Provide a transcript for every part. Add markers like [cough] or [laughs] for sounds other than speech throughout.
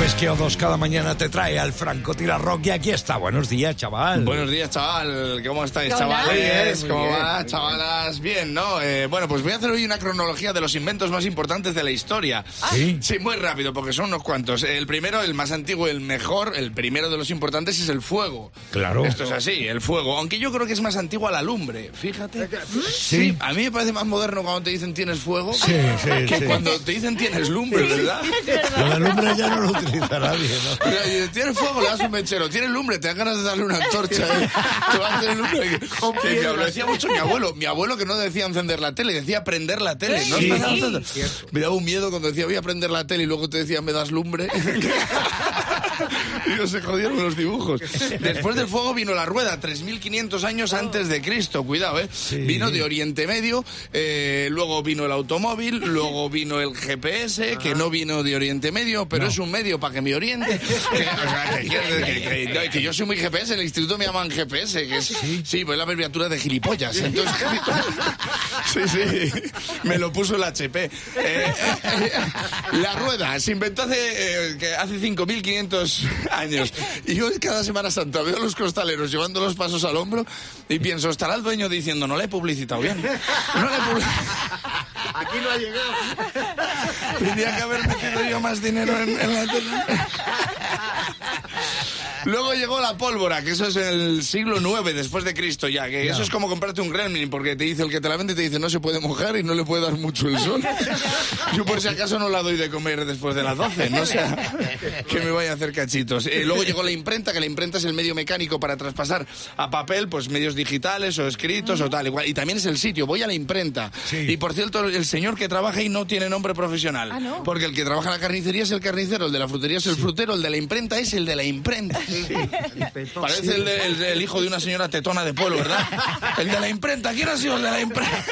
sabes que O2 cada mañana te trae al francotirador y aquí está. Buenos días, chaval. Buenos días, chaval. ¿Cómo estáis, Hola. chavales? ¿Cómo va, chavalas? Bien, ¿no? Eh, bueno, pues voy a hacer hoy una cronología de los inventos más importantes de la historia. ¿Sí? Sí, muy rápido, porque son unos cuantos. El primero, el más antiguo, el mejor, el primero de los importantes es el fuego. Claro. Esto es así, el fuego. Aunque yo creo que es más antiguo a la lumbre, fíjate. Sí. A mí me parece más moderno cuando te dicen tienes fuego Sí, sí, que sí. cuando te dicen tienes lumbre, ¿verdad? De lumbre ya no lo utiliza nadie, ¿no? Y Tienes fuego, le das un mechero. Tienes lumbre, te dan ganas de darle una antorcha. ¿eh? Te vas a hacer lumbre. [laughs] Que lo decía mucho mi abuelo. Mi abuelo que no decía encender la tele, decía prender la tele. ¿no? Sí. Me daba un miedo cuando decía voy a prender la tele y luego te decía me das lumbre. [laughs] [laughs] y no se jodieron los dibujos. Después del fuego vino la rueda, 3.500 años antes de Cristo. Cuidado, ¿eh? Vino de Oriente Medio, eh, luego vino el automóvil, luego vino el GPS, que no vino de Oriente Medio, pero es un medio para que me oriente. [laughs] Que, o sea, que, quiere- que- que- no, que yo soy muy GPS, en el instituto me llaman GPS, que es, sí, pues es la abreviatura de gilipollas. Entonces, [laughs] sí, sí, me lo puso el HP. Eh, la rueda se inventó hace, eh, hace 5.500 años. Y yo cada Semana Santa veo a los costaleros llevando los pasos al hombro y pienso, estará el dueño diciendo, no le he publicitado bien. No le he publicitado. Aquí no ha llegado. Tendría que haber metido yo más dinero en, en la tele. Luego llegó la pólvora, que eso es en el siglo IX después de Cristo ya, que eso es como comprarte un gremlin, porque te dice el que te la vende te dice no se puede mojar y no le puede dar mucho el sol. [laughs] Yo por si acaso no la doy de comer después de las 12, no sea que me vaya a hacer cachitos. Eh, luego llegó la imprenta, que la imprenta es el medio mecánico para traspasar a papel, pues medios digitales o escritos o tal, igual. Y también es el sitio, voy a la imprenta. Sí. Y por cierto, el señor que trabaja ahí no tiene nombre profesional. Ah, ¿no? Porque el que trabaja en la carnicería es el carnicero, el de la frutería es el frutero, el de la imprenta es el de la imprenta. Parece el, de- el de- el hijo de una señora tetona de pueblo, ¿verdad? El de la imprenta, ¿quién ha sido el de la imprenta?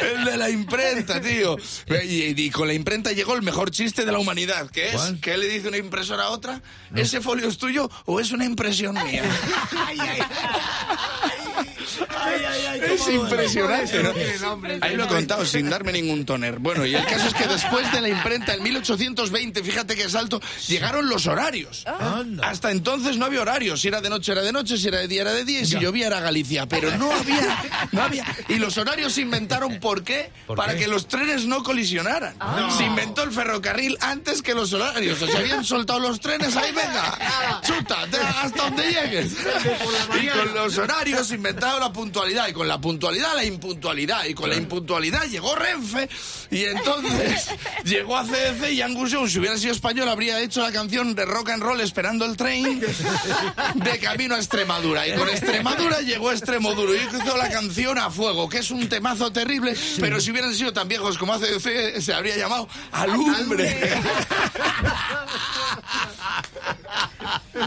El de la imprenta, tío. Y, y con la imprenta llegó el mejor chiste de la humanidad, que es que le dice una impresora a otra, ¿ese folio es tuyo o es una impresión mía? [laughs] Es impresionante, ¿no? Ahí lo he contado sin darme ningún toner. Bueno, y el caso es que después de la imprenta, en 1820, fíjate qué salto, llegaron los horarios. Hasta entonces no había horarios. Si era de noche era de noche, si era de día era de día, y si llovía era Galicia. Pero no había, no había. Y los horarios se inventaron, ¿por qué? ¿Por Para qué? que los trenes no colisionaran. Se inventó el ferrocarril antes que los horarios. O sea, habían soltado los trenes, ahí venga, chuta, te- hasta donde llegues. Y con los horarios se inventaron la puntualidad. Y con la puntualidad, la impuntualidad. Y con la impuntualidad llegó Renfe. Y entonces [laughs] llegó a CDC y Angus Young, si hubiera sido español, habría hecho la canción de rock and roll esperando el tren de camino a Extremadura. Y con Extremadura llegó Extremoduro. Y hizo la canción a fuego, que es un temazo terrible. Pero si hubieran sido tan viejos como ACDC, se habría llamado Alumbre. [laughs]